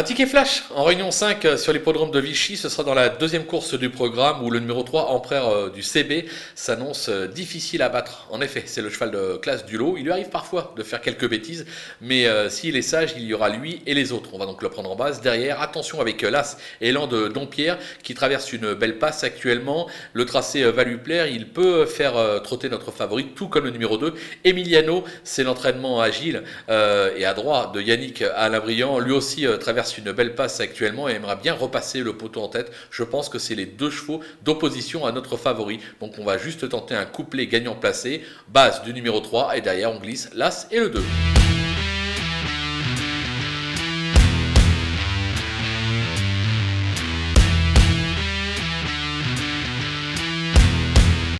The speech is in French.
Un ticket flash en réunion 5 euh, sur l'hippodrome de Vichy. Ce sera dans la deuxième course du programme où le numéro 3, Empereur euh, du CB, s'annonce euh, difficile à battre. En effet, c'est le cheval de classe du lot. Il lui arrive parfois de faire quelques bêtises, mais s'il est sage, il y aura lui et les autres. On va donc le prendre en base. Derrière, attention avec l'As Élan de Dompierre qui traverse une belle passe actuellement. Le tracé va lui plaire. Il peut faire trotter notre favori, tout comme le numéro 2. Emiliano, c'est l'entraînement agile et à droit de Yannick Alabriand. Lui aussi traverse une belle passe actuellement et aimerait bien repasser le poteau en tête. Je pense que c'est les deux chevaux d'opposition à notre favori. Donc on va juste tenter un couplet gagnant placé, base du numéro 3 et derrière on glisse l'As et le 2.